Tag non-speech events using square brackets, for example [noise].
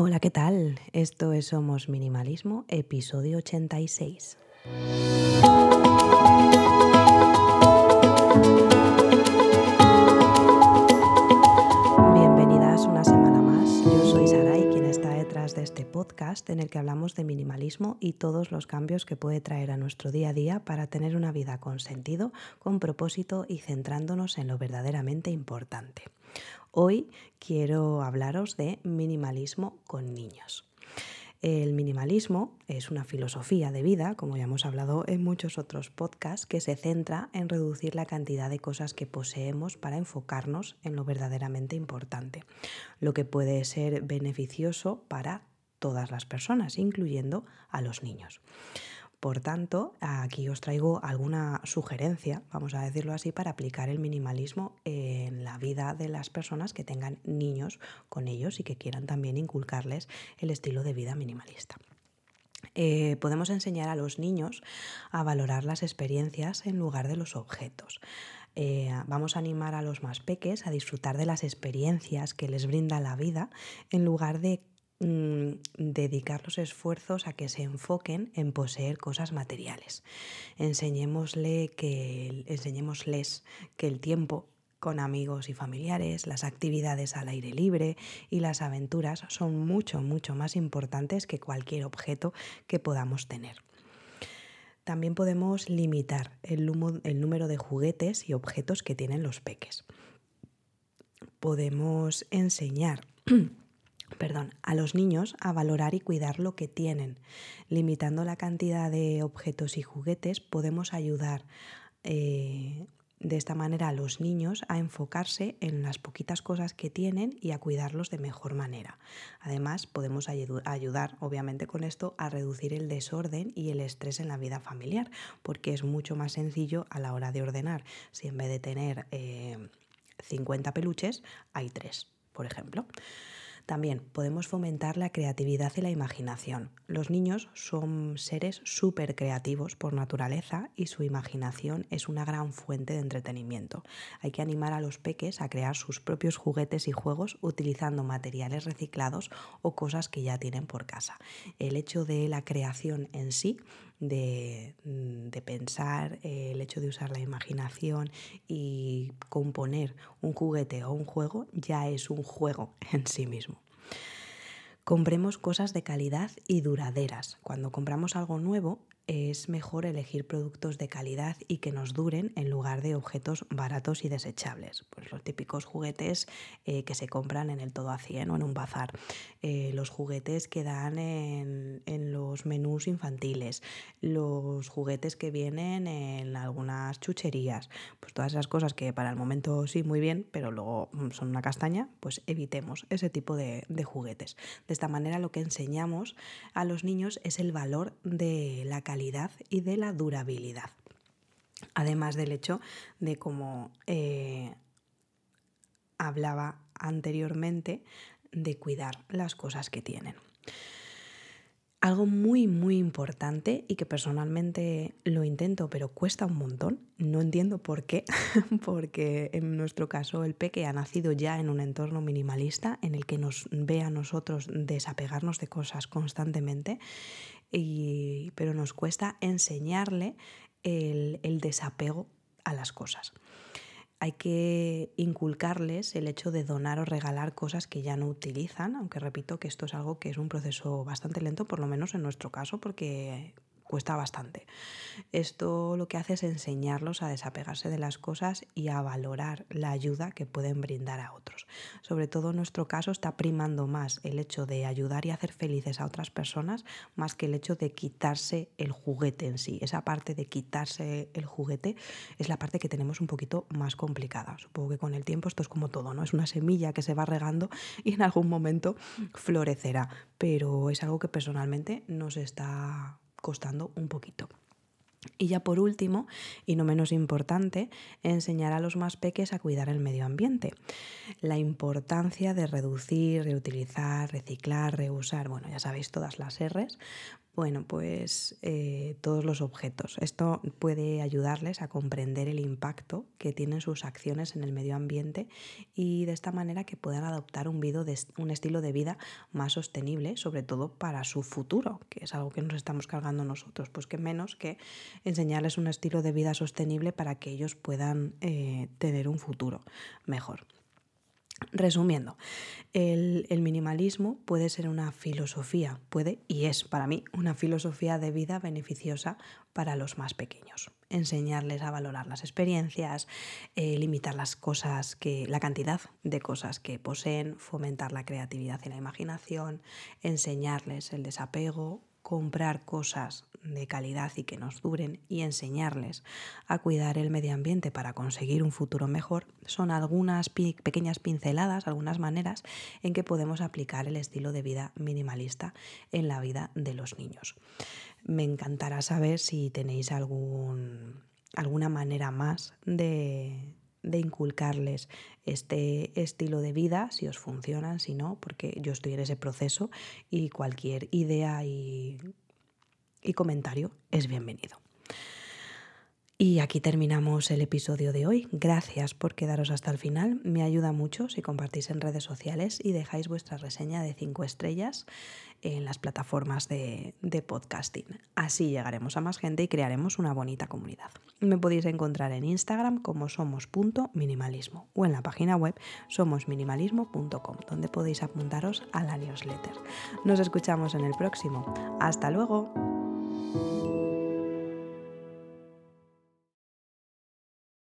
Hola, ¿qué tal? Esto es Somos Minimalismo, episodio 86. De este podcast en el que hablamos de minimalismo y todos los cambios que puede traer a nuestro día a día para tener una vida con sentido, con propósito y centrándonos en lo verdaderamente importante. Hoy quiero hablaros de minimalismo con niños. El minimalismo es una filosofía de vida, como ya hemos hablado en muchos otros podcasts, que se centra en reducir la cantidad de cosas que poseemos para enfocarnos en lo verdaderamente importante, lo que puede ser beneficioso para todas las personas, incluyendo a los niños. Por tanto, aquí os traigo alguna sugerencia, vamos a decirlo así, para aplicar el minimalismo en la vida de las personas que tengan niños con ellos y que quieran también inculcarles el estilo de vida minimalista. Eh, podemos enseñar a los niños a valorar las experiencias en lugar de los objetos. Eh, vamos a animar a los más peques a disfrutar de las experiencias que les brinda la vida en lugar de Mm, dedicar los esfuerzos a que se enfoquen en poseer cosas materiales. Enseñémosle que, enseñémosles que el tiempo con amigos y familiares, las actividades al aire libre y las aventuras son mucho, mucho más importantes que cualquier objeto que podamos tener. También podemos limitar el, el número de juguetes y objetos que tienen los peques. Podemos enseñar [clears throat] perdón, a los niños a valorar y cuidar lo que tienen. Limitando la cantidad de objetos y juguetes podemos ayudar eh, de esta manera a los niños a enfocarse en las poquitas cosas que tienen y a cuidarlos de mejor manera. Además, podemos ayudar, obviamente, con esto a reducir el desorden y el estrés en la vida familiar, porque es mucho más sencillo a la hora de ordenar. Si en vez de tener 50 eh, peluches, hay 3, por ejemplo. También podemos fomentar la creatividad y la imaginación. Los niños son seres súper creativos por naturaleza y su imaginación es una gran fuente de entretenimiento. Hay que animar a los peques a crear sus propios juguetes y juegos utilizando materiales reciclados o cosas que ya tienen por casa. El hecho de la creación en sí de, de, pensar, el hecho de usar la imaginación y componer un juguete o un juego ya es un juego [laughs] en sí mismo. Compremos cosas de calidad y duraderas. Cuando compramos algo nuevo, es mejor elegir productos de calidad y que nos duren en lugar de objetos baratos y desechables. Pues los típicos juguetes eh, que se compran en el todo a 100 o en un bazar. Eh, los juguetes que dan en, en, los menús infantiles. Los juguetes que vienen en algunas chucherías. Pues todas esas cosas que para el momento sí muy bien, pero luego mm, son una castaña, pues evitemos ese tipo de, de juguetes. De esta manera lo que enseñamos a los niños es el valor de la calidad y de la durabilidad. Además del hecho de, como eh, hablaba anteriormente, de cuidar las cosas que tienen. Algo muy, muy importante y que personalmente lo intento, pero cuesta un montón, no entiendo por qué, [laughs] porque en nuestro caso el peque ha nacido ya en un entorno minimalista en el que nos ve a nosotros desapegarnos de cosas constantemente, pero nos cuesta enseñarle el desapego a las cosas hay que inculcarles el hecho de donar o regalar cosas que ya no utilizan, aunque repito que esto es algo que es un proceso bastante lento, por lo menos en nuestro caso, porque cuesta bastante. Esto lo que hace es enseñarlos a desapegarse de las cosas y a valorar la ayuda que pueden brindar a otros. Sobre todo en nuestro caso está primando más el hecho de ayudar y hacer felices a otras personas más que el hecho de quitarse el juguete en sí. Esa parte de quitarse el juguete es la parte que tenemos un poquito más complicada. Supongo que con el tiempo esto es como todo, ¿no? Es una semilla que se va regando y en algún momento florecerá, pero es algo que personalmente nos está costando un poquito. Y ya por último, y no menos importante, enseñar a los más peques a cuidar el medio ambiente. La importancia de reducir, reutilizar, reciclar, reusar, bueno, ya sabéis todas las R's, Bueno, pues eh, todos los objetos. Esto puede ayudarles a comprender el impacto que tienen sus acciones en el medio ambiente y de esta manera que puedan adoptar un, estilo de vida más sostenible, sobre todo para su futuro, que es algo que nos estamos cargando nosotros. Pues que menos que enseñarles un estilo de vida sostenible para que ellos puedan eh, tener un futuro mejor. Resumiendo, el, minimalismo puede ser una filosofía, puede y es para mí una filosofía de vida beneficiosa para los más pequeños. Enseñarles a valorar las experiencias, eh, limitar las cosas que, la cantidad de cosas que poseen, fomentar la creatividad y la imaginación, enseñarles el desapego, comprar cosas de calidad y que nos duren y enseñarles a cuidar el medio ambiente para conseguir un futuro mejor son algunas pequeñas pinceladas, algunas maneras en que podemos aplicar el estilo de vida minimalista en la vida de los niños. Me encantará saber si tenéis algún, alguna manera más de, de inculcarles este estilo de vida, si os funcionan, si no, porque yo estoy en ese proceso y cualquier idea y, y comentario es bienvenido. Y aquí terminamos el episodio de hoy. Gracias por quedaros hasta el final. Me ayuda mucho si compartís en redes sociales y dejáis vuestra reseña de 5 estrellas en las plataformas de, de, podcasting. Así llegaremos a más gente y crearemos una bonita comunidad. Me podéis encontrar en Instagram como somos.minimalismo o en la página web somosminimalismo.com donde podéis apuntaros a la newsletter. Nos escuchamos en el próximo. Hasta luego.